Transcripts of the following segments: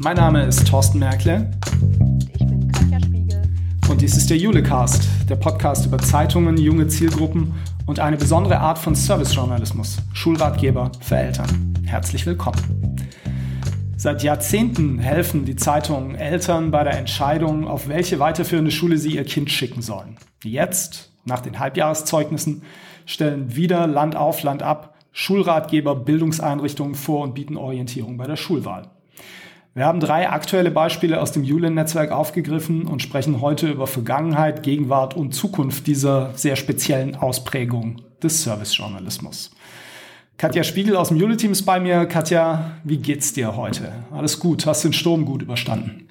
Mein Name ist Thorsten Merkle. Ich bin Katja Spiegel. Und dies ist der Julecast, der Podcast über Zeitungen, junge Zielgruppen und eine besondere Art von Servicejournalismus, Schulratgeber für Eltern. Herzlich willkommen. Seit Jahrzehnten helfen die Zeitungen Eltern bei der Entscheidung, auf welche weiterführende Schule sie ihr Kind schicken sollen. Jetzt, nach den Halbjahreszeugnissen, stellen wieder Land auf, Land ab Schulratgeber Bildungseinrichtungen vor und bieten Orientierung bei der Schulwahl. Wir haben drei aktuelle Beispiele aus dem Julien-Netzwerk aufgegriffen und sprechen heute über Vergangenheit, Gegenwart und Zukunft dieser sehr speziellen Ausprägung des Servicejournalismus. Katja Spiegel aus dem Jule-Team ist bei mir. Katja, wie geht's dir heute? Alles gut? Hast den Sturm gut überstanden?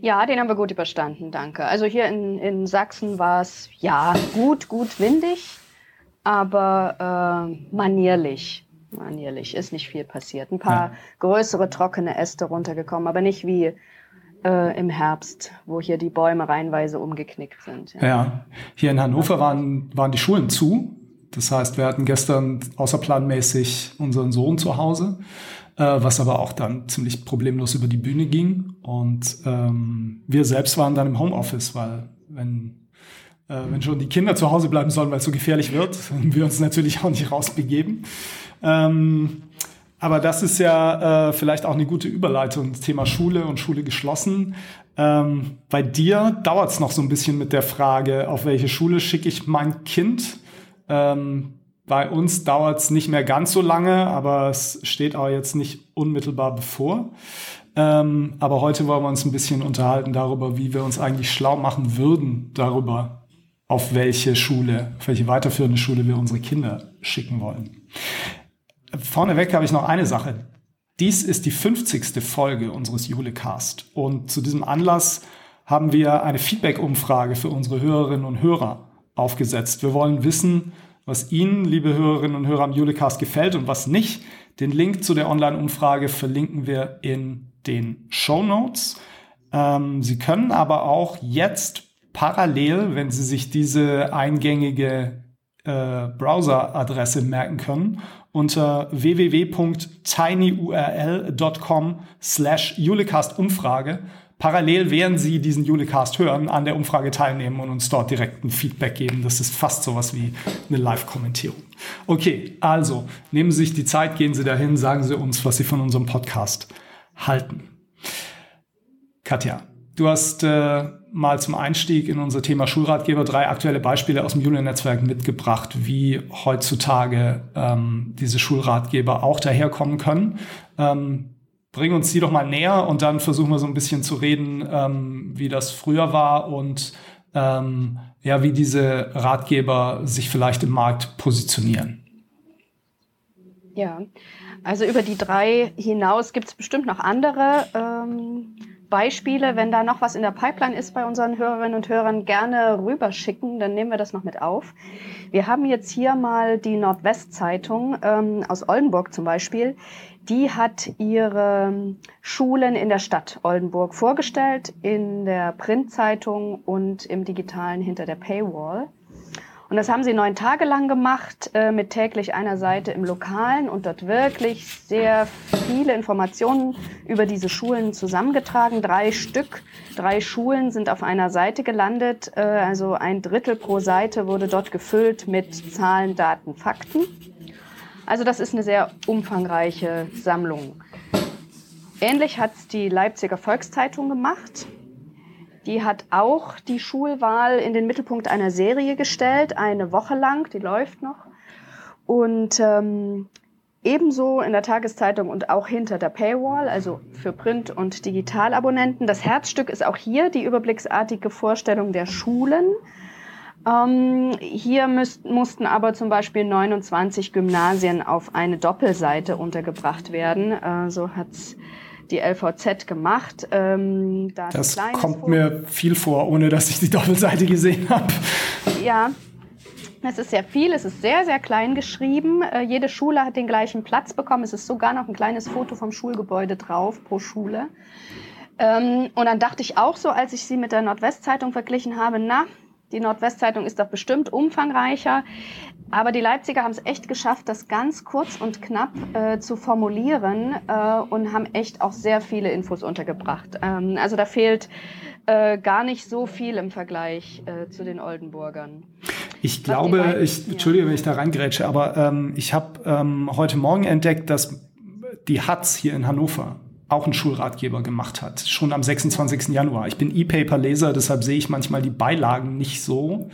Ja, den haben wir gut überstanden, danke. Also hier in, in Sachsen war es ja gut, gut windig, aber äh, manierlich. Manierlich ist nicht viel passiert. Ein paar ja. größere trockene Äste runtergekommen, aber nicht wie äh, im Herbst, wo hier die Bäume reihenweise umgeknickt sind. Ja, ja. hier in Hannover waren, waren die Schulen zu. Das heißt, wir hatten gestern außerplanmäßig unseren Sohn zu Hause, äh, was aber auch dann ziemlich problemlos über die Bühne ging. Und ähm, wir selbst waren dann im Homeoffice, weil wenn, äh, wenn schon die Kinder zu Hause bleiben sollen, weil es so gefährlich wird, haben wir uns natürlich auch nicht rausbegeben. Ähm, aber das ist ja äh, vielleicht auch eine gute Überleitung, das Thema Schule und Schule geschlossen. Ähm, bei dir dauert es noch so ein bisschen mit der Frage, auf welche Schule schicke ich mein Kind? Ähm, bei uns dauert es nicht mehr ganz so lange, aber es steht auch jetzt nicht unmittelbar bevor. Ähm, aber heute wollen wir uns ein bisschen unterhalten darüber, wie wir uns eigentlich schlau machen würden darüber, auf welche Schule, auf welche weiterführende Schule wir unsere Kinder schicken wollen. Vorneweg habe ich noch eine Sache. Dies ist die 50. Folge unseres Julecast und zu diesem Anlass haben wir eine Feedback-Umfrage für unsere Hörerinnen und Hörer aufgesetzt. Wir wollen wissen, was Ihnen, liebe Hörerinnen und Hörer, am Julecast gefällt und was nicht. Den Link zu der Online-Umfrage verlinken wir in den Show Notes. Ähm, Sie können aber auch jetzt parallel, wenn Sie sich diese eingängige äh, Browser-Adresse merken können, unter www.tinyurl.com slash Julecast-Umfrage parallel, während Sie diesen Julecast hören, an der Umfrage teilnehmen und uns dort direkt ein Feedback geben. Das ist fast sowas wie eine Live-Kommentierung. Okay, also nehmen Sie sich die Zeit, gehen Sie dahin, sagen Sie uns, was Sie von unserem Podcast halten. Katja, du hast äh, mal zum Einstieg in unser Thema Schulratgeber drei aktuelle Beispiele aus dem Julian-Netzwerk mitgebracht, wie heutzutage ähm, diese Schulratgeber auch daherkommen können. Ähm, bring uns die doch mal näher und dann versuchen wir so ein bisschen zu reden, ähm, wie das früher war und ähm, ja, wie diese Ratgeber sich vielleicht im Markt positionieren. Ja, also über die drei hinaus gibt es bestimmt noch andere ähm, Beispiele. Wenn da noch was in der Pipeline ist bei unseren Hörerinnen und Hörern, gerne rüberschicken, dann nehmen wir das noch mit auf. Wir haben jetzt hier mal die Nordwestzeitung ähm, aus Oldenburg zum Beispiel die hat ihre Schulen in der Stadt Oldenburg vorgestellt, in der Printzeitung und im digitalen hinter der Paywall. Und das haben sie neun Tage lang gemacht, äh, mit täglich einer Seite im Lokalen und dort wirklich sehr viele Informationen über diese Schulen zusammengetragen. Drei Stück, drei Schulen sind auf einer Seite gelandet. Äh, also ein Drittel pro Seite wurde dort gefüllt mit Zahlen, Daten, Fakten. Also das ist eine sehr umfangreiche Sammlung. Ähnlich hat es die Leipziger Volkszeitung gemacht. Die hat auch die Schulwahl in den Mittelpunkt einer Serie gestellt, eine Woche lang, die läuft noch. Und ähm, ebenso in der Tageszeitung und auch hinter der Paywall, also für Print- und Digitalabonnenten. Das Herzstück ist auch hier die überblicksartige Vorstellung der Schulen ähm, hier müsst, mussten aber zum Beispiel 29 Gymnasien auf eine Doppelseite untergebracht werden. Äh, so hat's die LVZ gemacht. Ähm, da das kommt Foto. mir viel vor, ohne dass ich die Doppelseite gesehen habe. Ja, es ist sehr viel, es ist sehr, sehr klein geschrieben. Äh, jede Schule hat den gleichen Platz bekommen. Es ist sogar noch ein kleines Foto vom Schulgebäude drauf pro Schule. Ähm, und dann dachte ich auch so, als ich sie mit der Nordwestzeitung verglichen habe, na, Die Nordwestzeitung ist doch bestimmt umfangreicher. Aber die Leipziger haben es echt geschafft, das ganz kurz und knapp äh, zu formulieren äh, und haben echt auch sehr viele Infos untergebracht. Ähm, also da fehlt äh, gar nicht so viel im Vergleich äh, zu den Oldenburgern. Ich glaube, ich, Entschuldige, wenn ich da reingrätsche, aber ähm, ich habe ähm, heute Morgen entdeckt, dass die Hatz hier in Hannover auch einen Schulratgeber gemacht hat, schon am 26. Januar. Ich bin E-Paper-Leser, deshalb sehe ich manchmal die Beilagen nicht so. Mhm.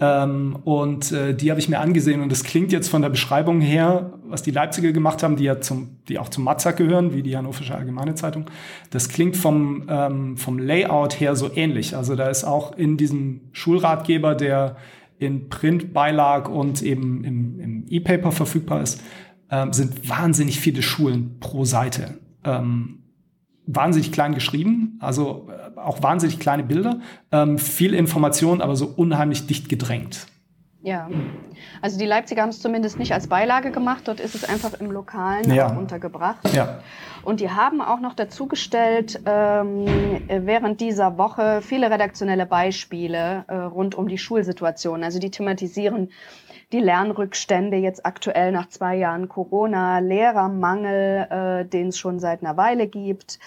Ähm, und äh, die habe ich mir angesehen und es klingt jetzt von der Beschreibung her, was die Leipziger gemacht haben, die ja zum, die auch zum Matzak gehören, wie die Hannoversche Allgemeine Zeitung. Das klingt vom, ähm, vom Layout her so ähnlich. Also da ist auch in diesem Schulratgeber, der in Print-Beilag und eben im, im E-Paper verfügbar ist, ähm, sind wahnsinnig viele Schulen pro Seite ähm, wahnsinnig klein geschrieben, also äh, auch wahnsinnig kleine Bilder, ähm, viel Information, aber so unheimlich dicht gedrängt. Ja, also die Leipziger haben es zumindest nicht als Beilage gemacht, dort ist es einfach im Lokalen ja. untergebracht. Ja. Und die haben auch noch dazugestellt, ähm, während dieser Woche viele redaktionelle Beispiele äh, rund um die Schulsituation. Also die thematisieren die Lernrückstände jetzt aktuell nach zwei Jahren Corona, Lehrermangel, äh, den es schon seit einer Weile gibt.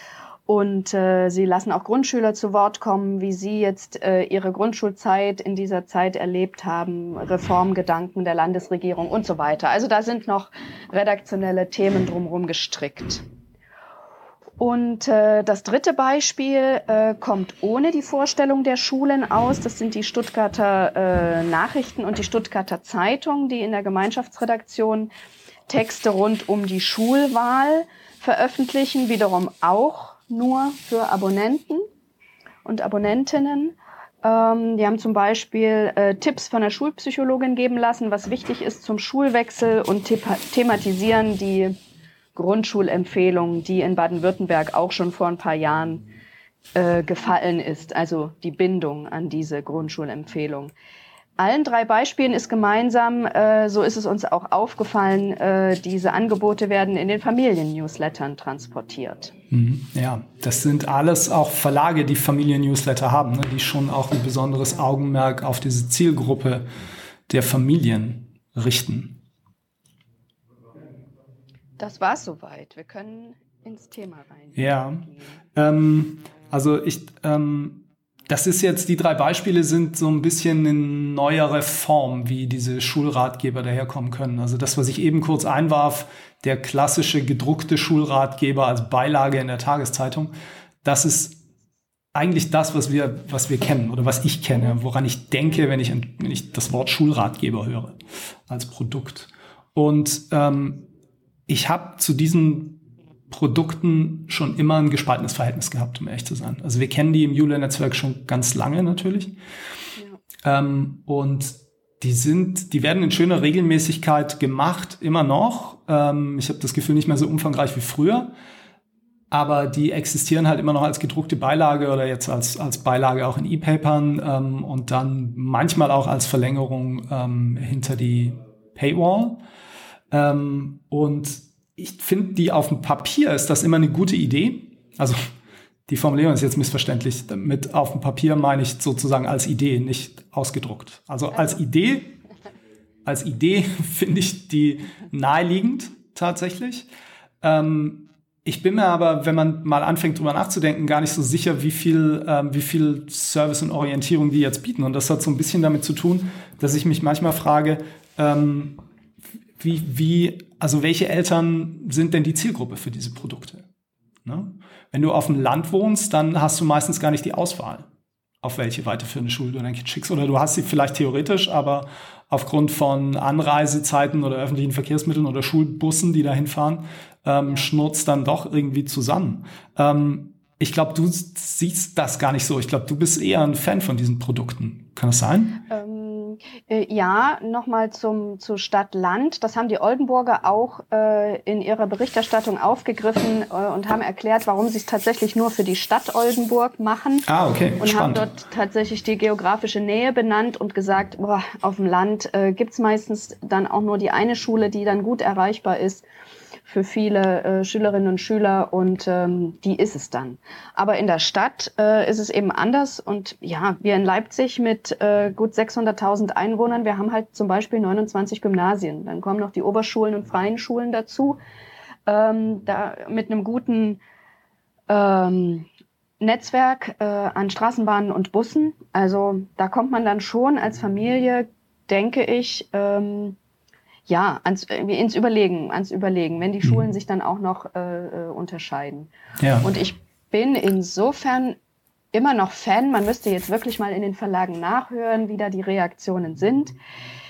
Und äh, sie lassen auch Grundschüler zu Wort kommen, wie sie jetzt äh, ihre Grundschulzeit in dieser Zeit erlebt haben, Reformgedanken der Landesregierung und so weiter. Also da sind noch redaktionelle Themen drumherum gestrickt. Und äh, das dritte Beispiel äh, kommt ohne die Vorstellung der Schulen aus. Das sind die Stuttgarter äh, Nachrichten und die Stuttgarter Zeitung, die in der Gemeinschaftsredaktion Texte rund um die Schulwahl veröffentlichen, wiederum auch nur für Abonnenten und Abonnentinnen. Ähm, die haben zum Beispiel äh, Tipps von der Schulpsychologin geben lassen, was wichtig ist zum Schulwechsel und thematisieren die Grundschulempfehlung, die in Baden-Württemberg auch schon vor ein paar Jahren äh, gefallen ist, also die Bindung an diese Grundschulempfehlung. Allen drei Beispielen ist gemeinsam, äh, so ist es uns auch aufgefallen, äh, diese Angebote werden in den Familien-Newslettern transportiert. Mhm. Ja, das sind alles auch Verlage, die Familien-Newsletter haben, ne, die schon auch ein besonderes Augenmerk auf diese Zielgruppe der Familien richten. Das war's soweit. Wir können ins Thema rein. Ja, ähm, also ich, ähm, das ist jetzt, die drei Beispiele sind so ein bisschen eine neuere Form, wie diese Schulratgeber daherkommen können. Also das, was ich eben kurz einwarf, der klassische gedruckte Schulratgeber als Beilage in der Tageszeitung, das ist eigentlich das, was wir, was wir kennen oder was ich kenne, woran ich denke, wenn ich, wenn ich das Wort Schulratgeber höre als Produkt. Und ähm, ich habe zu diesen Produkten schon immer ein gespaltenes Verhältnis gehabt, um ehrlich zu sein. Also wir kennen die im Jule-Netzwerk schon ganz lange natürlich. Ja. Ähm, und die sind, die werden in schöner Regelmäßigkeit gemacht, immer noch. Ähm, ich habe das Gefühl, nicht mehr so umfangreich wie früher. Aber die existieren halt immer noch als gedruckte Beilage oder jetzt als, als Beilage auch in E-Papern ähm, und dann manchmal auch als Verlängerung ähm, hinter die Paywall. Ähm, und ich finde, die auf dem Papier ist das immer eine gute Idee. Also die Formulierung ist jetzt missverständlich. Mit auf dem Papier meine ich sozusagen als Idee, nicht ausgedruckt. Also als Idee, als Idee finde ich die naheliegend tatsächlich. Ähm, ich bin mir aber, wenn man mal anfängt drüber nachzudenken, gar nicht so sicher, wie viel, ähm, wie viel Service und Orientierung die jetzt bieten. Und das hat so ein bisschen damit zu tun, dass ich mich manchmal frage, ähm, wie, wie, also welche Eltern sind denn die Zielgruppe für diese Produkte? Ne? Wenn du auf dem Land wohnst, dann hast du meistens gar nicht die Auswahl, auf welche weiterführende Schule du dein Kind schickst. Oder du hast sie vielleicht theoretisch, aber aufgrund von Anreisezeiten oder öffentlichen Verkehrsmitteln oder Schulbussen, die dahin fahren, ähm, schnurzt dann doch irgendwie zusammen. Ähm, ich glaube, du siehst das gar nicht so. Ich glaube, du bist eher ein Fan von diesen Produkten. Kann das sein? Ähm äh, ja, nochmal zum zu Stadt-Land. Das haben die Oldenburger auch äh, in ihrer Berichterstattung aufgegriffen äh, und haben erklärt, warum sie es tatsächlich nur für die Stadt Oldenburg machen. Ah, okay. Und Spannend. haben dort tatsächlich die geografische Nähe benannt und gesagt, boah, auf dem Land äh, gibt's meistens dann auch nur die eine Schule, die dann gut erreichbar ist. Für viele äh, Schülerinnen und Schüler und ähm, die ist es dann. Aber in der Stadt äh, ist es eben anders und ja, wir in Leipzig mit äh, gut 600.000 Einwohnern, wir haben halt zum Beispiel 29 Gymnasien. Dann kommen noch die Oberschulen und freien Schulen dazu. Ähm, da mit einem guten ähm, Netzwerk äh, an Straßenbahnen und Bussen. Also da kommt man dann schon als Familie, denke ich, ähm, ja, ans, ins Überlegen, ans Überlegen, wenn die mhm. Schulen sich dann auch noch äh, äh, unterscheiden. Ja. Und ich bin insofern immer noch Fan. Man müsste jetzt wirklich mal in den Verlagen nachhören, wie da die Reaktionen sind.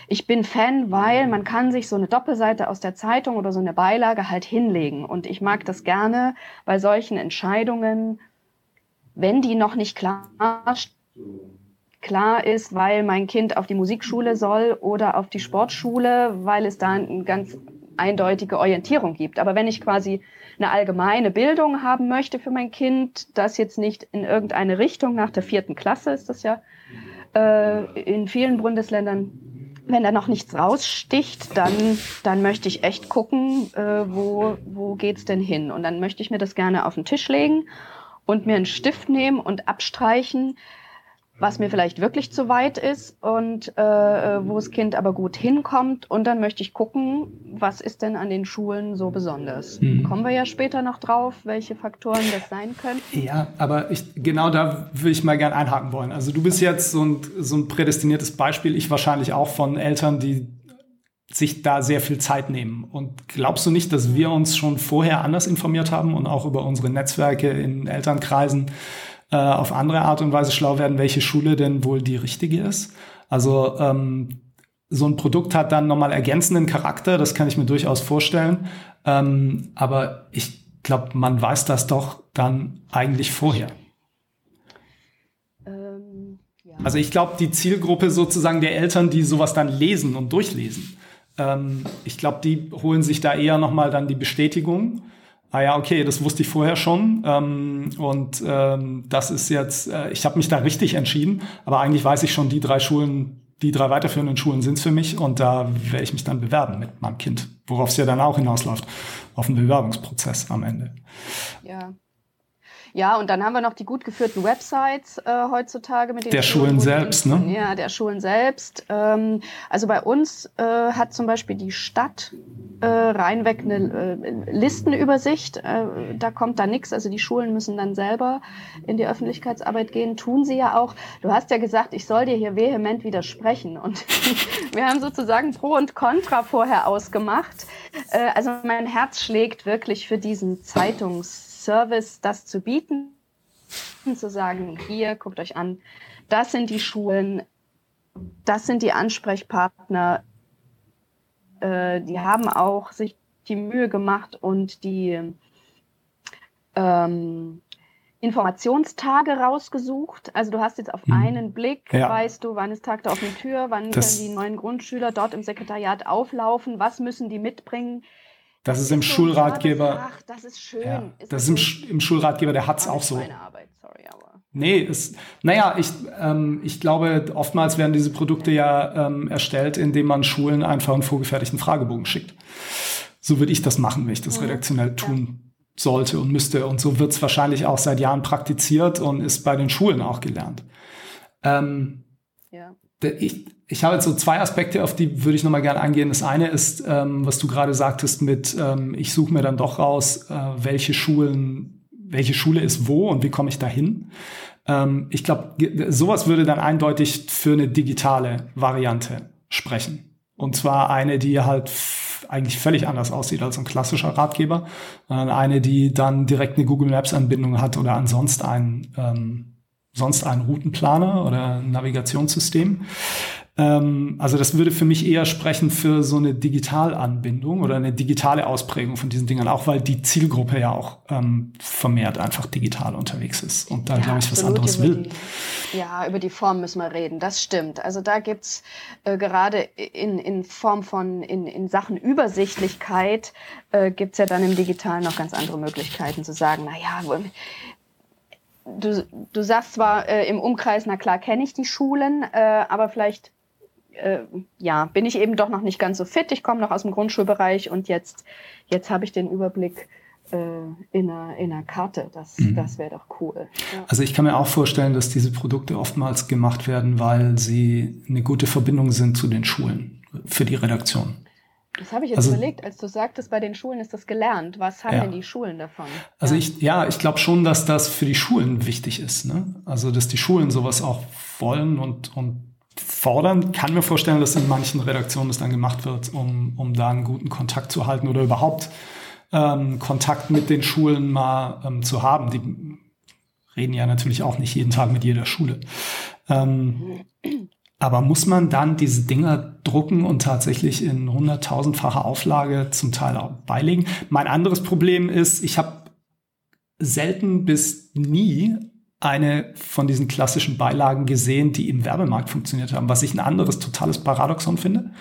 Ich bin Fan, weil man kann sich so eine Doppelseite aus der Zeitung oder so eine Beilage halt hinlegen. Und ich mag das gerne bei solchen Entscheidungen, wenn die noch nicht klar, klar ist, weil mein Kind auf die Musikschule soll oder auf die Sportschule, weil es da eine ganz eindeutige Orientierung gibt. Aber wenn ich quasi eine allgemeine Bildung haben möchte für mein Kind, das jetzt nicht in irgendeine Richtung nach der vierten Klasse ist das ja äh, in vielen Bundesländern, wenn da noch nichts raussticht, dann, dann möchte ich echt gucken, äh, wo, wo geht's denn hin? Und dann möchte ich mir das gerne auf den Tisch legen und mir einen Stift nehmen und abstreichen, was mir vielleicht wirklich zu weit ist und äh, wo das Kind aber gut hinkommt. Und dann möchte ich gucken, was ist denn an den Schulen so besonders. Mhm. Kommen wir ja später noch drauf, welche Faktoren das sein können. Ja, aber ich, genau da würde ich mal gern einhaken wollen. Also du bist jetzt so ein, so ein prädestiniertes Beispiel, ich wahrscheinlich auch von Eltern, die sich da sehr viel Zeit nehmen. Und glaubst du nicht, dass wir uns schon vorher anders informiert haben und auch über unsere Netzwerke in Elternkreisen äh, auf andere Art und Weise schlau werden, welche Schule denn wohl die richtige ist? Also ähm, so ein Produkt hat dann nochmal ergänzenden Charakter, das kann ich mir durchaus vorstellen. Ähm, aber ich glaube, man weiß das doch dann eigentlich vorher. Ähm, ja. Also ich glaube, die Zielgruppe sozusagen der Eltern, die sowas dann lesen und durchlesen, ähm, ich glaube, die holen sich da eher nochmal dann die Bestätigung. Ah ja, okay, das wusste ich vorher schon. Ähm, und ähm, das ist jetzt, äh, ich habe mich da richtig entschieden, aber eigentlich weiß ich schon, die drei Schulen, die drei weiterführenden Schulen sind's für mich und da werde ich mich dann bewerben mit meinem Kind, worauf es ja dann auch hinausläuft, auf einen Bewerbungsprozess am Ende. Ja, ja, und dann haben wir noch die gut geführten Websites äh, heutzutage mit den der Schulen, selbst, ne? Ja, der Schulen selbst. Ähm, also bei uns äh, hat zum Beispiel die Stadt äh, reinweg eine äh, Listenübersicht. Äh, da kommt da nichts. Also die Schulen müssen dann selber in die Öffentlichkeitsarbeit gehen. Tun sie ja auch. Du hast ja gesagt, ich soll dir hier vehement widersprechen. Und wir haben sozusagen Pro und Contra vorher ausgemacht. Äh, also mein Herz schlägt wirklich für diesen Zeitungs Service das zu bieten, zu sagen, hier, guckt euch an, das sind die Schulen, das sind die Ansprechpartner, äh, die haben auch sich die Mühe gemacht und die ähm, Informationstage rausgesucht. Also du hast jetzt auf mhm. einen Blick, ja. weißt du, wann ist Tag der offenen Tür, wann das können die neuen Grundschüler dort im Sekretariat auflaufen, was müssen die mitbringen, das ist im so Schulratgeber. Ach, das ist schön. Ja, ist das, ist im, im, Schulratgeber, der hat es auch so. Meine Arbeit, sorry, aber. Nee, ist, naja, ich, ähm, ich glaube, oftmals werden diese Produkte ja ähm, erstellt, indem man Schulen einfach einen vorgefertigten Fragebogen schickt. So würde ich das machen, wenn ich das mhm. redaktionell tun sollte und müsste. Und so wird es wahrscheinlich auch seit Jahren praktiziert und ist bei den Schulen auch gelernt. Ähm, ja. Ich, ich habe jetzt so zwei Aspekte, auf die würde ich nochmal gerne eingehen. Das eine ist, ähm, was du gerade sagtest mit, ähm, ich suche mir dann doch raus, äh, welche Schulen, welche Schule ist wo und wie komme ich dahin. Ähm, ich glaube, sowas würde dann eindeutig für eine digitale Variante sprechen. Und zwar eine, die halt eigentlich völlig anders aussieht als ein klassischer Ratgeber, sondern eine, die dann direkt eine Google Maps Anbindung hat oder ansonsten ein ähm, sonst einen Routenplaner oder Navigationssystem. Ähm, also das würde für mich eher sprechen für so eine Digitalanbindung oder eine digitale Ausprägung von diesen Dingern, auch weil die Zielgruppe ja auch ähm, vermehrt einfach digital unterwegs ist und da, ja, glaube ich, was anderes will. Die, ja, über die Form müssen wir reden, das stimmt. Also da gibt's äh, gerade in, in Form von, in, in Sachen Übersichtlichkeit, äh, gibt's ja dann im Digitalen noch ganz andere Möglichkeiten zu sagen, na ja, du, du sagst zwar äh, im Umkreis, na klar kenne ich die Schulen, äh, aber vielleicht äh, ja, bin ich eben doch noch nicht ganz so fit. Ich komme noch aus dem Grundschulbereich und jetzt, jetzt habe ich den Überblick äh, in, einer, in einer Karte. Das, mhm. das wäre doch cool. Ja. Also ich kann mir auch vorstellen, dass diese Produkte oftmals gemacht werden, weil sie eine gute Verbindung sind zu den Schulen für die Redaktion. Das habe ich jetzt also, überlegt, als du sagtest, bei den Schulen ist das gelernt. Was haben ja. denn die Schulen davon? Also ja. ich, ja, ich glaube schon, dass das für die Schulen wichtig ist. Ne? Also dass die Schulen sowas auch wollen und, und fordern. Kann mir vorstellen, dass in manchen Redaktionen das dann gemacht wird, um, um da einen guten Kontakt zu halten oder überhaupt ähm, Kontakt mit den Schulen mal ähm, zu haben. Die reden ja natürlich auch nicht jeden Tag mit jeder Schule. Ähm, aber muss man dann diese Dinger drucken und tatsächlich in hunderttausendfacher Auflage zum Teil auch beilegen? Mein anderes Problem ist, ich habe selten bis nie eine von diesen klassischen Beilagen gesehen, die im Werbemarkt funktioniert haben, was ich ein anderes totales Paradoxon finde.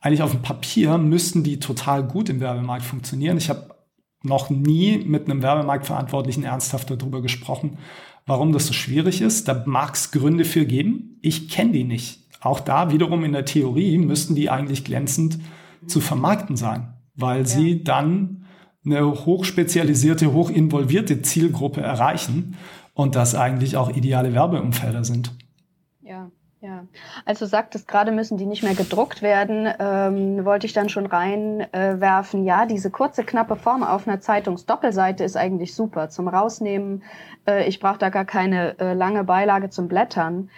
Eigentlich auf dem Papier müssten die total gut im Werbemarkt funktionieren. Ich habe noch nie mit einem Werbemarktverantwortlichen ernsthaft darüber gesprochen, warum das so schwierig ist. Da mag es Gründe für geben. Ich kenne die nicht auch da wiederum in der Theorie müssten die eigentlich glänzend zu vermarkten sein, weil ja. sie dann eine hochspezialisierte, hochinvolvierte Zielgruppe erreichen und das eigentlich auch ideale Werbeumfelder sind. Ja. Ja, also sagtest gerade müssen die nicht mehr gedruckt werden, ähm, wollte ich dann schon reinwerfen. Äh, ja, diese kurze, knappe Form auf einer Zeitungsdoppelseite ist eigentlich super zum Rausnehmen. Äh, ich brauche da gar keine äh, lange Beilage zum Blättern.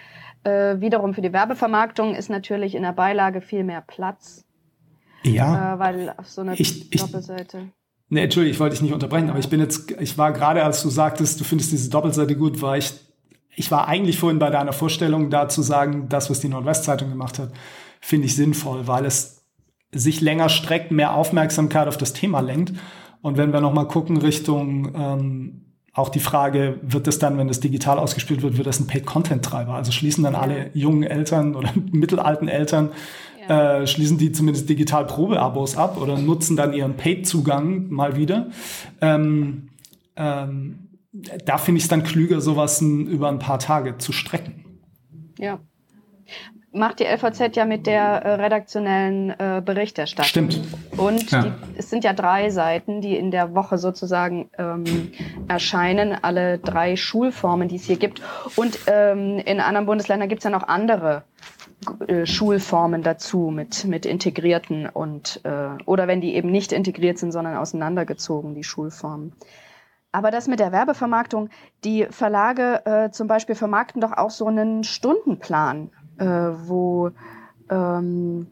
Äh, wiederum für die Werbevermarktung ist natürlich in der Beilage viel mehr Platz. Ja. Äh, weil auf so einer ich, Doppelseite. Nee, Entschuldigung, ich wollte dich nicht unterbrechen, aber ich bin jetzt, ich war gerade, als du sagtest, du findest diese Doppelseite gut, war ich, ich war eigentlich vorhin bei deiner Vorstellung da zu sagen, das, was die Nordwestzeitung gemacht hat, finde ich sinnvoll, weil es sich länger streckt, mehr Aufmerksamkeit auf das Thema lenkt. Und wenn wir nochmal gucken Richtung ähm, auch die Frage, wird es dann, wenn das digital ausgespielt wird, wird das ein Paid-Content-Treiber? Also schließen dann alle jungen Eltern oder mittelalten Eltern, ja. äh, schließen die zumindest digital Probeabos ab oder nutzen dann ihren Paid-Zugang mal wieder. Ähm, ähm, da finde ich es dann klüger, sowas über ein paar Tage zu strecken. Ja macht die LVZ ja mit der äh, redaktionellen äh, Berichterstattung. Stimmt. Und ja. die, es sind ja drei Seiten, die in der Woche sozusagen ähm, erscheinen, alle drei Schulformen, die es hier gibt. Und ähm, in anderen Bundesländern gibt es ja noch andere äh, Schulformen dazu mit, mit integrierten und äh, oder wenn die eben nicht integriert sind, sondern auseinandergezogen, die Schulformen. Aber das mit der Werbevermarktung, die Verlage äh, zum Beispiel vermarkten doch auch so einen Stundenplan äh, wo ähm,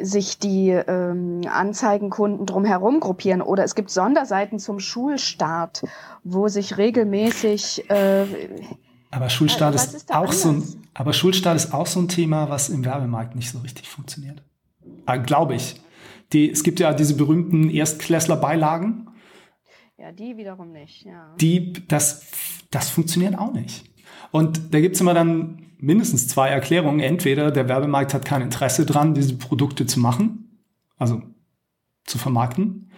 sich die ähm, Anzeigenkunden drumherum gruppieren. Oder es gibt Sonderseiten zum Schulstart, wo sich regelmäßig äh, aber Schulstart ist, ist auch so ein, aber Schulstart ist auch so ein Thema, was im Werbemarkt nicht so richtig funktioniert. Äh, Glaube ich. Die, es gibt ja diese berühmten Erstklässler-Beilagen. Ja, die wiederum nicht. Ja. Die, das, das funktioniert auch nicht. Und da gibt's immer dann mindestens zwei Erklärungen. Entweder der Werbemarkt hat kein Interesse dran, diese Produkte zu machen, also zu vermarkten,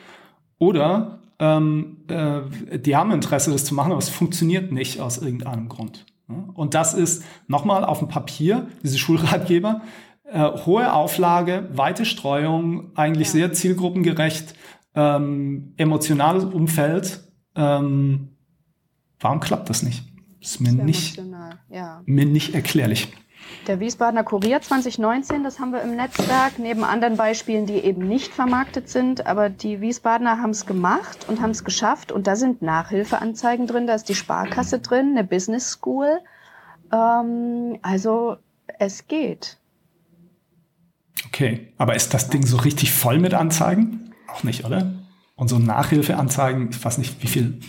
oder ähm, äh, die haben Interesse, das zu machen, aber es funktioniert nicht aus irgendeinem Grund. Und das ist nochmal auf dem Papier, diese Schulratgeber, äh, hohe Auflage, weite Streuung, eigentlich ja. sehr zielgruppengerecht, ähm, emotionales Umfeld. Ähm, warum klappt das nicht? Ist mir, nicht, ja. mir nicht erklärlich. Der Wiesbadener Kurier 2019, das haben wir im Netzwerk, neben anderen Beispielen, die eben nicht vermarktet sind. Aber die Wiesbadener haben es gemacht und haben es geschafft. Und da sind Nachhilfeanzeigen drin, da ist die Sparkasse drin, eine Business School. Ähm, also es geht. Okay, aber ist das Ding so richtig voll mit Anzeigen? Auch nicht, oder? Und so Nachhilfeanzeigen, ich weiß nicht, wie viel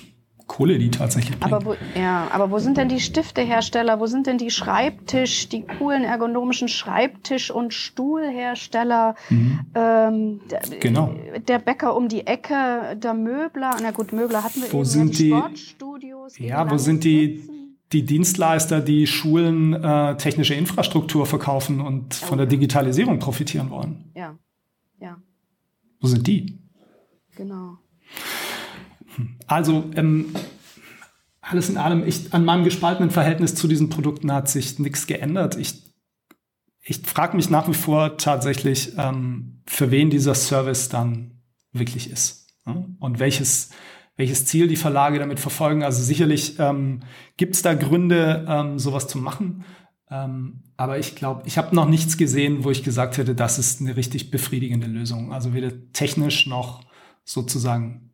Kohle die tatsächlich bringt. Aber wo, ja, aber wo sind denn die Stiftehersteller? Wo sind denn die Schreibtisch, die coolen ergonomischen Schreibtisch- und Stuhlhersteller? Mhm. Ähm, der, genau. Der Bäcker um die Ecke, der Möbler. Na gut, Möbler hatten wir wo eben. Sind die, Sportstudios. Ja, wo sind die, die Dienstleister, die Schulen äh, technische Infrastruktur verkaufen und oh. von der Digitalisierung profitieren wollen? Ja, ja. Wo sind die? Genau. Also ähm, alles in allem, ich, an meinem gespaltenen Verhältnis zu diesen Produkten hat sich nichts geändert. Ich, ich frage mich nach wie vor tatsächlich, ähm, für wen dieser Service dann wirklich ist ja? und welches, welches Ziel die Verlage damit verfolgen. Also sicherlich ähm, gibt es da Gründe, ähm, sowas zu machen. Ähm, aber ich glaube, ich habe noch nichts gesehen, wo ich gesagt hätte, das ist eine richtig befriedigende Lösung. Also weder technisch noch sozusagen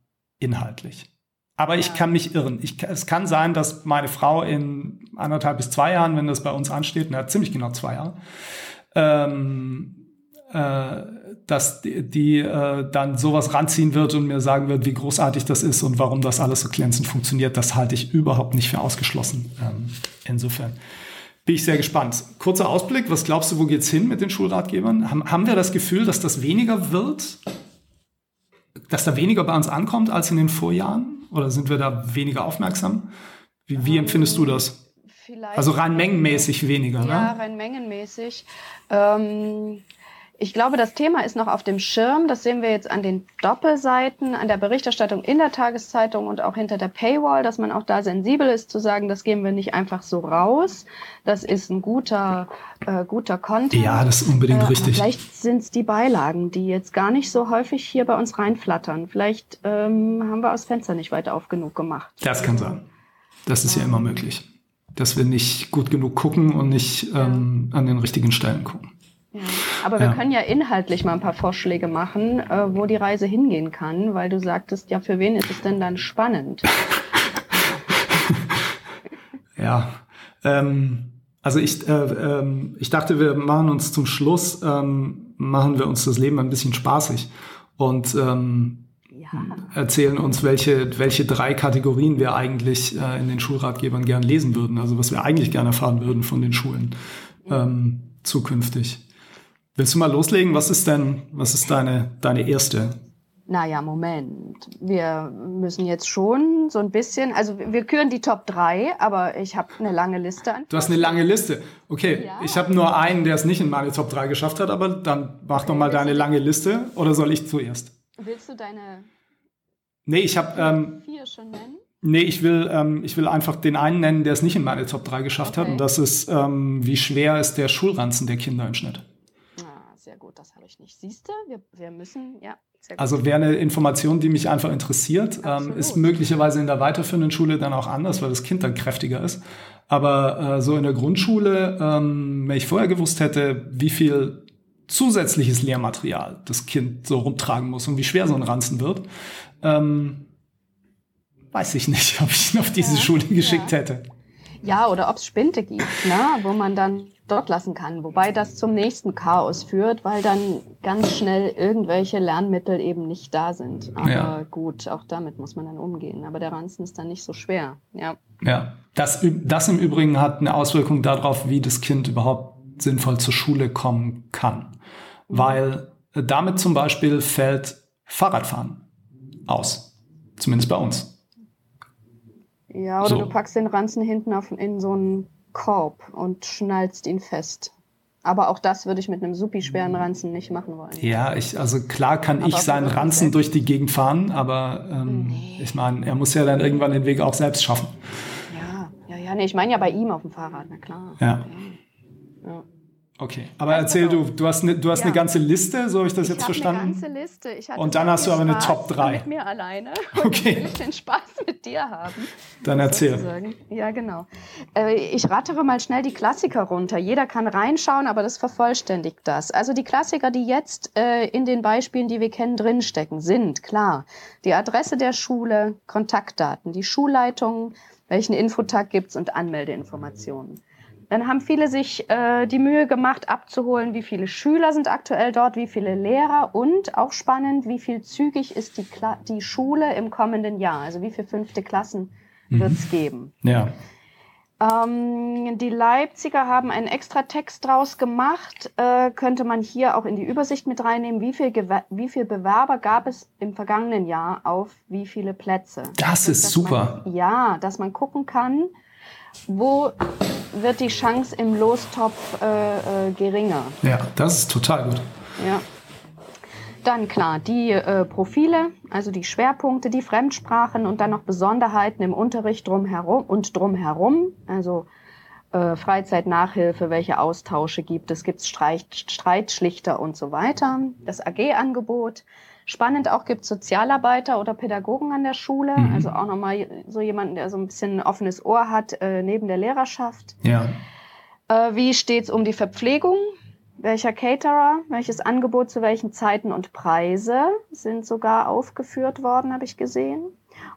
inhaltlich. Aber ich kann mich irren. Ich, es kann sein, dass meine Frau in anderthalb bis zwei Jahren, wenn das bei uns ansteht, na, ziemlich genau zwei Jahre, ähm, äh, dass die, die äh, dann sowas ranziehen wird und mir sagen wird, wie großartig das ist und warum das alles so glänzend funktioniert. Das halte ich überhaupt nicht für ausgeschlossen. Ähm, insofern bin ich sehr gespannt. Kurzer Ausblick, was glaubst du, wo geht's hin mit den Schulratgebern? Haben, haben wir das Gefühl, dass das weniger wird? Dass da weniger bei uns ankommt als in den Vorjahren? Oder sind wir da weniger aufmerksam? Wie, wie empfindest du das? Vielleicht also rein mengenmäßig weniger, ja, ne? Ja, rein mengenmäßig. Ähm, ich glaube, das Thema ist noch auf dem Schirm. Das sehen wir jetzt an den Doppelseiten, an der Berichterstattung in der Tageszeitung und auch hinter der Paywall, dass man auch da sensibel ist zu sagen, das geben wir nicht einfach so raus. Das ist ein guter, äh, guter Content. Ja, das ist unbedingt äh, richtig. Vielleicht sind es die Beilagen, die jetzt gar nicht so häufig hier bei uns reinflattern. Vielleicht ähm, haben wir das Fenster nicht weit auf genug gemacht. Das kann sein. Das ist ja, ja immer möglich. Dass wir nicht gut genug gucken und nicht ähm, an den richtigen Stellen gucken. Ja. Aber wir ja. können ja inhaltlich mal ein paar Vorschläge machen, äh, wo die Reise hingehen kann, weil du sagtest, ja, für wen ist es denn dann spannend? ja, ähm, also ich, äh, ähm, ich dachte, wir machen uns zum Schluss, ähm, machen wir uns das Leben ein bisschen spaßig und ähm, ja. erzählen uns, welche, welche drei Kategorien wir eigentlich äh, in den Schulratgebern gern lesen würden, also was wir eigentlich gerne erfahren würden von den Schulen ähm, zukünftig. Willst du mal loslegen? Was ist denn, was ist deine, deine erste? Naja, Moment. Wir müssen jetzt schon so ein bisschen, also wir küren die Top 3, aber ich habe eine lange Liste. An du hast eine lange Liste. Okay, ja. ich habe nur einen, der es nicht in meine Top 3 geschafft hat, aber dann mach doch mal deine lange Liste oder soll ich zuerst? Willst du deine Nee, ich habe ähm, vier schon nennen? Nee, ich will, ähm, ich will einfach den einen nennen, der es nicht in meine Top 3 geschafft okay. hat. Und das ist, ähm, wie schwer ist der Schulranzen der Kinder im Schnitt sehr gut, das habe ich nicht. Siehst du, wir, wir müssen, ja. Also wäre eine Information, die mich einfach interessiert, ähm, ist möglicherweise in der weiterführenden Schule dann auch anders, weil das Kind dann kräftiger ist. Aber äh, so in der Grundschule, ähm, wenn ich vorher gewusst hätte, wie viel zusätzliches Lehrmaterial das Kind so rumtragen muss und wie schwer so ein Ranzen wird, ähm, weiß ich nicht, ob ich ihn auf diese ja, Schule geschickt ja. hätte. Ja, oder ob es Spinte gibt, ne, wo man dann dort lassen kann. Wobei das zum nächsten Chaos führt, weil dann ganz schnell irgendwelche Lernmittel eben nicht da sind. Aber ja. gut, auch damit muss man dann umgehen. Aber der Ranzen ist dann nicht so schwer. Ja. Ja. Das, das im Übrigen hat eine Auswirkung darauf, wie das Kind überhaupt sinnvoll zur Schule kommen kann. Weil damit zum Beispiel fällt Fahrradfahren aus. Zumindest bei uns. Ja, oder so. du packst den Ranzen hinten auf, in so einen Korb und schnallst ihn fest. Aber auch das würde ich mit einem supi schweren Ranzen nicht machen wollen. Ja, ich, also klar kann aber ich seinen Ranzen durch die Gegend fahren, aber ähm, nee. ich meine, er muss ja dann irgendwann den Weg auch selbst schaffen. Ja, ja, ja, nee, ich meine ja bei ihm auf dem Fahrrad, na klar. Ja. ja. Okay, aber erzähl du, du hast, eine, du hast ja. eine ganze Liste, so habe ich das ich jetzt verstanden? Eine ganze Liste. Ich hatte Und dann hast du aber eine Top 3. Mit mir alleine. Okay. Und ich den Spaß mit dir haben. Dann erzähl. Sozusagen. Ja, genau. Äh, ich rattere mal schnell die Klassiker runter. Jeder kann reinschauen, aber das vervollständigt das. Also die Klassiker, die jetzt äh, in den Beispielen, die wir kennen, drinstecken, sind klar die Adresse der Schule, Kontaktdaten, die Schulleitung, welchen Infotag gibt's und Anmeldeinformationen. Dann haben viele sich äh, die Mühe gemacht, abzuholen, wie viele Schüler sind aktuell dort, wie viele Lehrer und auch spannend, wie viel zügig ist die, Kla die Schule im kommenden Jahr. Also wie viele fünfte Klassen mhm. wird es geben. Ja. Ähm, die Leipziger haben einen extra Text draus gemacht. Äh, könnte man hier auch in die Übersicht mit reinnehmen. Wie viel, wie viel Bewerber gab es im vergangenen Jahr auf wie viele Plätze? Das ist super. Man, ja, dass man gucken kann, wo wird die Chance im Lostopf äh, äh, geringer. Ja, das ist total gut. Ja. Dann klar, die äh, Profile, also die Schwerpunkte, die Fremdsprachen und dann noch Besonderheiten im Unterricht drumherum und drumherum. Also äh, Freizeitnachhilfe, welche Austausche gibt es, gibt es Streit, Streitschlichter und so weiter. Das AG-Angebot. Spannend auch gibt es Sozialarbeiter oder Pädagogen an der Schule, mhm. also auch nochmal so jemanden, der so ein bisschen ein offenes Ohr hat äh, neben der Lehrerschaft. Ja. Äh, wie steht's um die Verpflegung? Welcher Caterer, welches Angebot zu welchen Zeiten und Preise sind sogar aufgeführt worden, habe ich gesehen.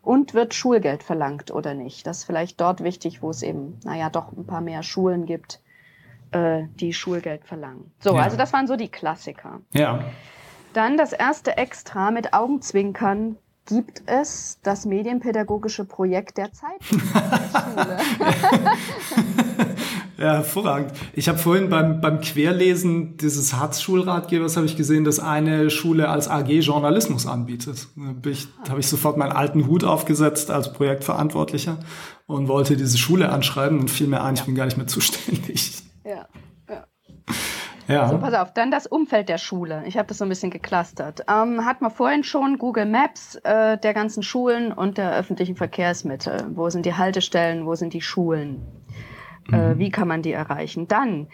Und wird Schulgeld verlangt oder nicht? Das ist vielleicht dort wichtig, wo es eben, naja, doch ein paar mehr Schulen gibt, äh, die Schulgeld verlangen. So, ja. also das waren so die Klassiker. Ja. Dann das erste Extra mit Augenzwinkern gibt es das medienpädagogische Projekt der Zeit. ja, hervorragend. Ich habe vorhin beim, beim Querlesen dieses Hartz-Schulratgebers habe ich gesehen, dass eine Schule als AG Journalismus anbietet. Da ich, habe ich sofort meinen alten Hut aufgesetzt als Projektverantwortlicher und wollte diese Schule anschreiben und fiel mir ein, ich bin gar nicht mehr zuständig. Ja. Ja. So, pass auf, dann das Umfeld der Schule. Ich habe das so ein bisschen geklustert. Ähm, hat man vorhin schon Google Maps äh, der ganzen Schulen und der öffentlichen Verkehrsmittel. Wo sind die Haltestellen, wo sind die Schulen? Äh, mhm. wie kann man die erreichen? Dann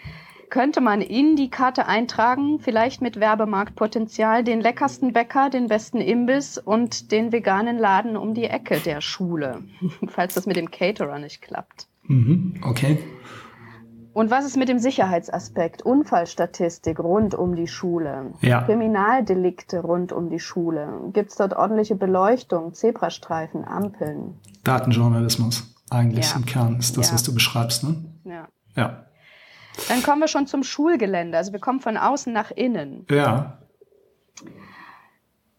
könnte man in die Karte eintragen, vielleicht mit Werbemarktpotenzial, den leckersten Bäcker, den besten Imbiss und den veganen Laden um die Ecke der Schule, falls das mit dem Caterer nicht klappt. Mhm, okay. Und was ist mit dem Sicherheitsaspekt? Unfallstatistik rund um die Schule, ja. Kriminaldelikte rund um die Schule. Gibt es dort ordentliche Beleuchtung, Zebrastreifen, Ampeln? Datenjournalismus, eigentlich ja. im Kern ist das, ja. was du beschreibst, ne? Ja. Ja. Dann kommen wir schon zum Schulgelände. Also wir kommen von außen nach innen. Ja.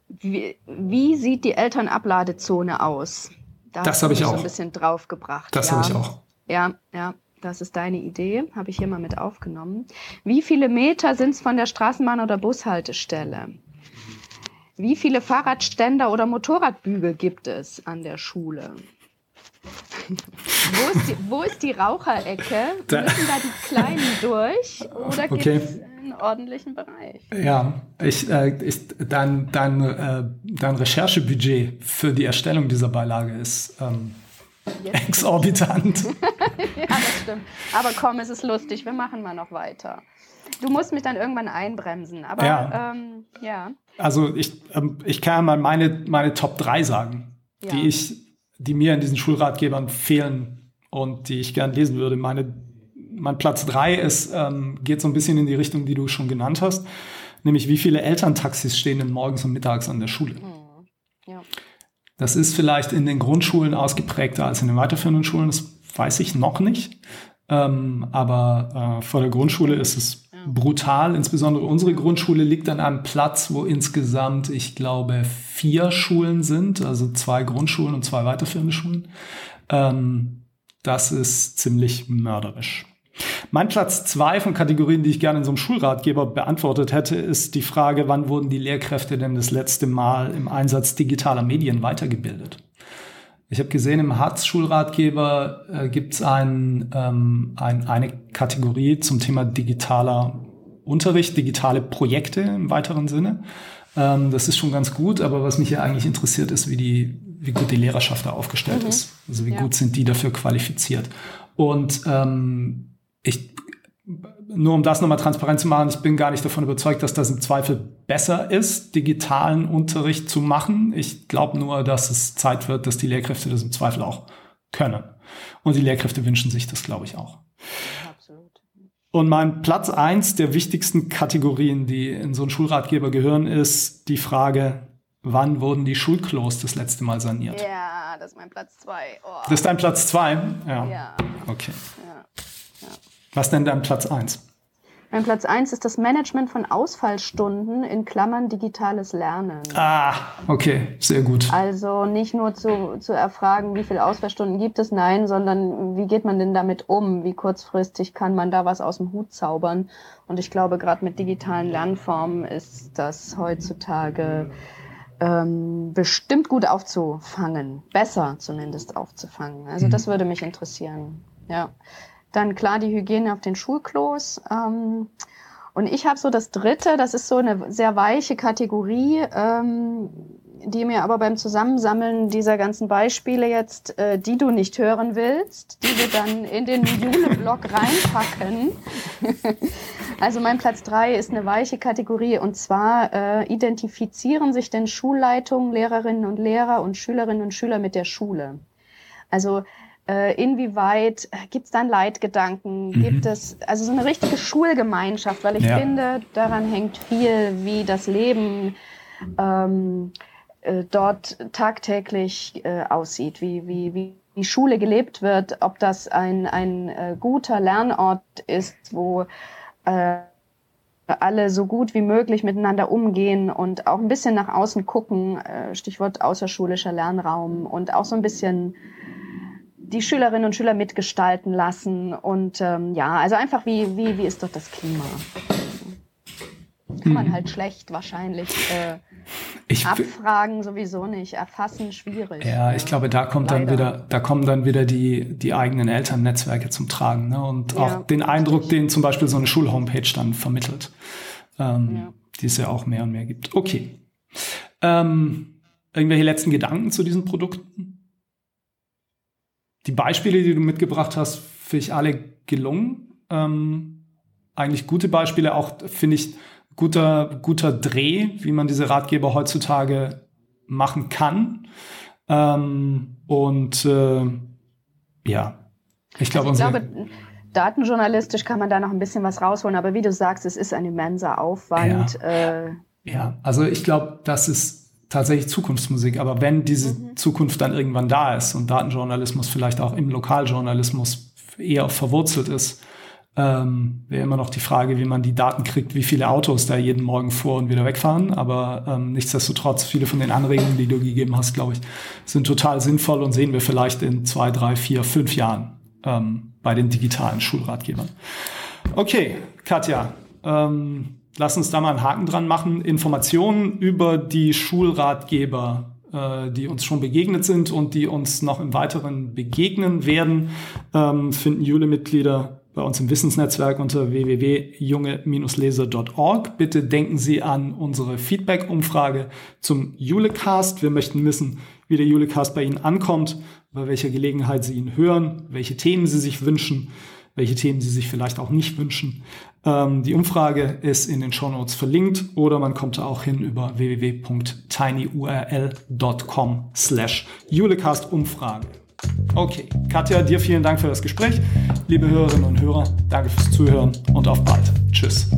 Wie, wie sieht die Elternabladezone aus? Da das habe ich auch. so ein bisschen draufgebracht. Das habe ich auch. Ja, ja. Das ist deine Idee, habe ich hier mal mit aufgenommen. Wie viele Meter sind es von der Straßenbahn- oder Bushaltestelle? Wie viele Fahrradständer oder Motorradbügel gibt es an der Schule? Wo, ist die, wo ist die Raucherecke? Da. Müssen da die Kleinen durch oder okay. gibt es einen ordentlichen Bereich? Ja, ich, äh, ich, dein, dein, äh, dein Recherchebudget für die Erstellung dieser Beilage ist ähm, Jetzt. Exorbitant. ja, das stimmt. Aber komm, es ist lustig. Wir machen mal noch weiter. Du musst mich dann irgendwann einbremsen. Aber ja. Ähm, ja. Also ich, ähm, ich kann ja mal meine, meine Top 3 sagen, ja. die ich, die mir in diesen Schulratgebern fehlen und die ich gern lesen würde. Meine, mein Platz 3 ist, ähm, geht so ein bisschen in die Richtung, die du schon genannt hast. Nämlich, wie viele Elterntaxis stehen denn morgens und mittags an der Schule? Mhm. Ja. Das ist vielleicht in den Grundschulen ausgeprägter als in den weiterführenden Schulen, das weiß ich noch nicht. Ähm, aber äh, vor der Grundschule ist es brutal. Insbesondere unsere Grundschule liegt an einem Platz, wo insgesamt, ich glaube, vier Schulen sind, also zwei Grundschulen und zwei weiterführende Schulen. Ähm, das ist ziemlich mörderisch. Mein Platz zwei von Kategorien, die ich gerne in so einem Schulratgeber beantwortet hätte, ist die Frage, wann wurden die Lehrkräfte denn das letzte Mal im Einsatz digitaler Medien weitergebildet? Ich habe gesehen, im Hartz-Schulratgeber äh, gibt es ein, ähm, ein, eine Kategorie zum Thema digitaler Unterricht, digitale Projekte im weiteren Sinne. Ähm, das ist schon ganz gut, aber was mich hier eigentlich interessiert, ist, wie, die, wie gut die Lehrerschaft da aufgestellt mhm. ist. Also wie ja. gut sind die dafür qualifiziert. Und ähm, ich, nur um das nochmal transparent zu machen, ich bin gar nicht davon überzeugt, dass das im Zweifel besser ist, digitalen Unterricht zu machen. Ich glaube nur, dass es Zeit wird, dass die Lehrkräfte das im Zweifel auch können. Und die Lehrkräfte wünschen sich das, glaube ich, auch. Absolut. Und mein Platz eins der wichtigsten Kategorien, die in so einen Schulratgeber gehören, ist die Frage, wann wurden die Schulklos das letzte Mal saniert? Ja, das ist mein Platz zwei. Oh. Das ist dein Platz zwei? Ja. ja. Okay. Ja. Was denn dein Platz 1? Mein Platz 1 ist das Management von Ausfallstunden in Klammern digitales Lernen. Ah, okay, sehr gut. Also nicht nur zu, zu erfragen, wie viele Ausfallstunden gibt es, nein, sondern wie geht man denn damit um? Wie kurzfristig kann man da was aus dem Hut zaubern? Und ich glaube, gerade mit digitalen Lernformen ist das heutzutage ähm, bestimmt gut aufzufangen. Besser zumindest aufzufangen. Also mhm. das würde mich interessieren. Ja. Dann klar die Hygiene auf den Schulklos. Ähm, und ich habe so das Dritte, das ist so eine sehr weiche Kategorie. Ähm, die mir aber beim Zusammensammeln dieser ganzen Beispiele jetzt, äh, die du nicht hören willst, die wir dann in den Jule-Blog reinpacken. also mein Platz drei ist eine weiche Kategorie und zwar äh, identifizieren sich denn Schulleitungen, Lehrerinnen und Lehrer und Schülerinnen und Schüler mit der Schule. Also äh, inwieweit gibt es dann Leitgedanken? Mhm. Gibt es also so eine richtige Schulgemeinschaft? Weil ich ja. finde, daran hängt viel, wie das Leben ähm, äh, dort tagtäglich äh, aussieht, wie, wie, wie die Schule gelebt wird, ob das ein, ein äh, guter Lernort ist, wo äh, alle so gut wie möglich miteinander umgehen und auch ein bisschen nach außen gucken, äh, Stichwort außerschulischer Lernraum und auch so ein bisschen die Schülerinnen und Schüler mitgestalten lassen. Und ähm, ja, also einfach, wie, wie, wie ist dort das Klima? Kann man hm. halt schlecht wahrscheinlich äh, ich, abfragen sowieso nicht, erfassen schwierig. Ja, ich glaube, da kommt Leider. dann wieder, da kommen dann wieder die, die eigenen Elternnetzwerke zum Tragen, ne? Und auch ja, den Eindruck, den zum Beispiel so eine Schulhomepage dann vermittelt, ähm, ja. die es ja auch mehr und mehr gibt. Okay. Ähm, irgendwelche letzten Gedanken zu diesen Produkten? Die Beispiele, die du mitgebracht hast, finde ich alle gelungen. Ähm, eigentlich gute Beispiele, auch finde ich guter, guter Dreh, wie man diese Ratgeber heutzutage machen kann. Ähm, und äh, ja, ich, also ich glaube, datenjournalistisch kann man da noch ein bisschen was rausholen, aber wie du sagst, es ist ein immenser Aufwand. Ja, äh, ja. also ich glaube, das ist tatsächlich Zukunftsmusik. Aber wenn diese mhm. Zukunft dann irgendwann da ist und Datenjournalismus vielleicht auch im Lokaljournalismus eher verwurzelt ist, ähm, wäre immer noch die Frage, wie man die Daten kriegt, wie viele Autos da jeden Morgen vor und wieder wegfahren. Aber ähm, nichtsdestotrotz, viele von den Anregungen, die du gegeben hast, glaube ich, sind total sinnvoll und sehen wir vielleicht in zwei, drei, vier, fünf Jahren ähm, bei den digitalen Schulratgebern. Okay, Katja, ähm, lass uns da mal einen Haken dran machen. Informationen über die Schulratgeber, äh, die uns schon begegnet sind und die uns noch im Weiteren begegnen werden, ähm, finden Jule-Mitglieder bei uns im Wissensnetzwerk unter www.junge-leser.org. Bitte denken Sie an unsere Feedback-Umfrage zum Julecast. Wir möchten wissen, wie der Julecast bei Ihnen ankommt, bei welcher Gelegenheit Sie ihn hören, welche Themen Sie sich wünschen welche Themen Sie sich vielleicht auch nicht wünschen. Ähm, die Umfrage ist in den Show Notes verlinkt oder man kommt da auch hin über www.tinyurl.com slash Julecast-Umfrage. Okay, Katja, dir vielen Dank für das Gespräch. Liebe Hörerinnen und Hörer, danke fürs Zuhören und auf bald. Tschüss.